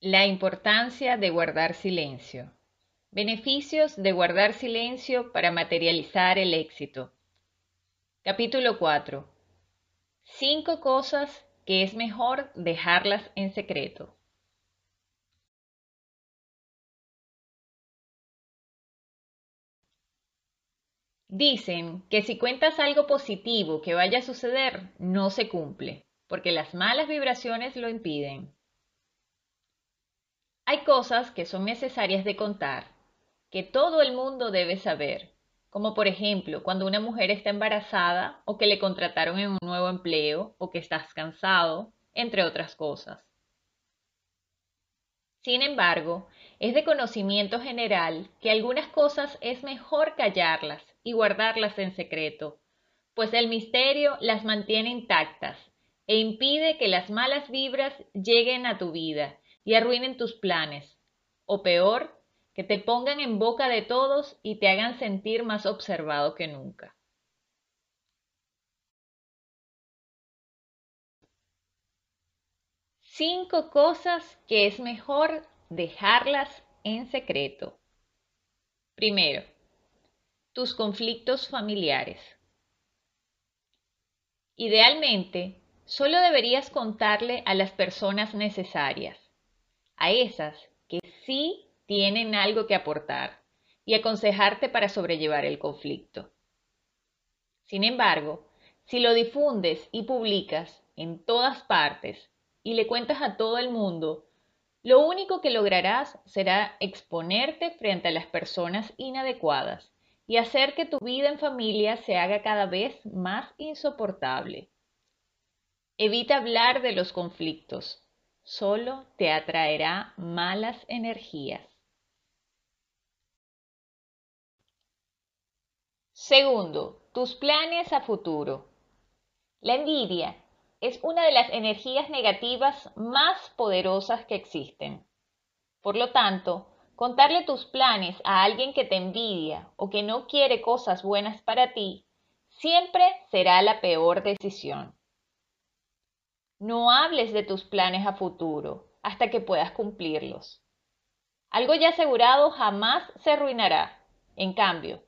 La importancia de guardar silencio. Beneficios de guardar silencio para materializar el éxito. Capítulo 4. Cinco cosas que es mejor dejarlas en secreto. Dicen que si cuentas algo positivo que vaya a suceder, no se cumple, porque las malas vibraciones lo impiden. Hay cosas que son necesarias de contar, que todo el mundo debe saber, como por ejemplo cuando una mujer está embarazada o que le contrataron en un nuevo empleo o que estás cansado, entre otras cosas. Sin embargo, es de conocimiento general que algunas cosas es mejor callarlas y guardarlas en secreto, pues el misterio las mantiene intactas e impide que las malas vibras lleguen a tu vida y arruinen tus planes, o peor, que te pongan en boca de todos y te hagan sentir más observado que nunca. Cinco cosas que es mejor dejarlas en secreto. Primero, tus conflictos familiares. Idealmente, solo deberías contarle a las personas necesarias a esas que sí tienen algo que aportar y aconsejarte para sobrellevar el conflicto. Sin embargo, si lo difundes y publicas en todas partes y le cuentas a todo el mundo, lo único que lograrás será exponerte frente a las personas inadecuadas y hacer que tu vida en familia se haga cada vez más insoportable. Evita hablar de los conflictos, solo te atraerá malas energías. Segundo, tus planes a futuro. La envidia es una de las energías negativas más poderosas que existen. Por lo tanto, contarle tus planes a alguien que te envidia o que no quiere cosas buenas para ti siempre será la peor decisión. No hables de tus planes a futuro hasta que puedas cumplirlos. Algo ya asegurado jamás se arruinará. En cambio,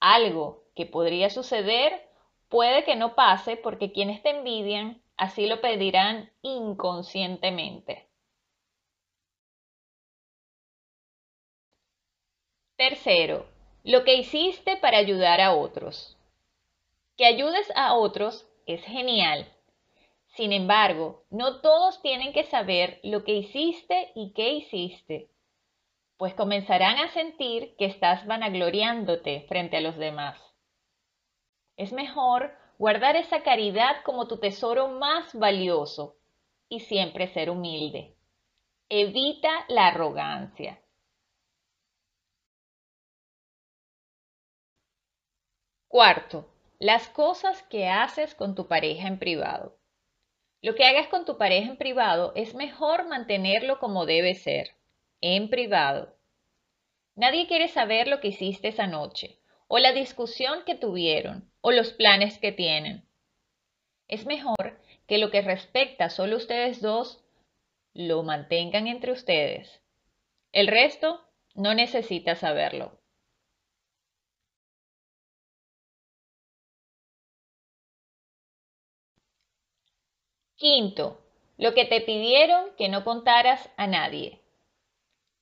algo que podría suceder puede que no pase porque quienes te envidian así lo pedirán inconscientemente. Tercero, lo que hiciste para ayudar a otros. Que ayudes a otros es genial, sin embargo, no todos tienen que saber lo que hiciste y qué hiciste, pues comenzarán a sentir que estás vanagloriándote frente a los demás. Es mejor guardar esa caridad como tu tesoro más valioso y siempre ser humilde. Evita la arrogancia. Cuarto, las cosas que haces con tu pareja en privado. Lo que hagas con tu pareja en privado es mejor mantenerlo como debe ser, en privado. Nadie quiere saber lo que hiciste esa noche, o la discusión que tuvieron, o los planes que tienen. Es mejor que lo que respecta solo ustedes dos lo mantengan entre ustedes. El resto no necesita saberlo. Quinto, lo que te pidieron que no contaras a nadie.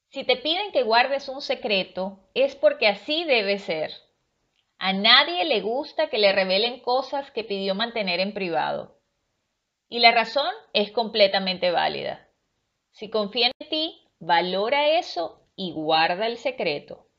Si te piden que guardes un secreto, es porque así debe ser. A nadie le gusta que le revelen cosas que pidió mantener en privado. Y la razón es completamente válida. Si confía en ti, valora eso y guarda el secreto.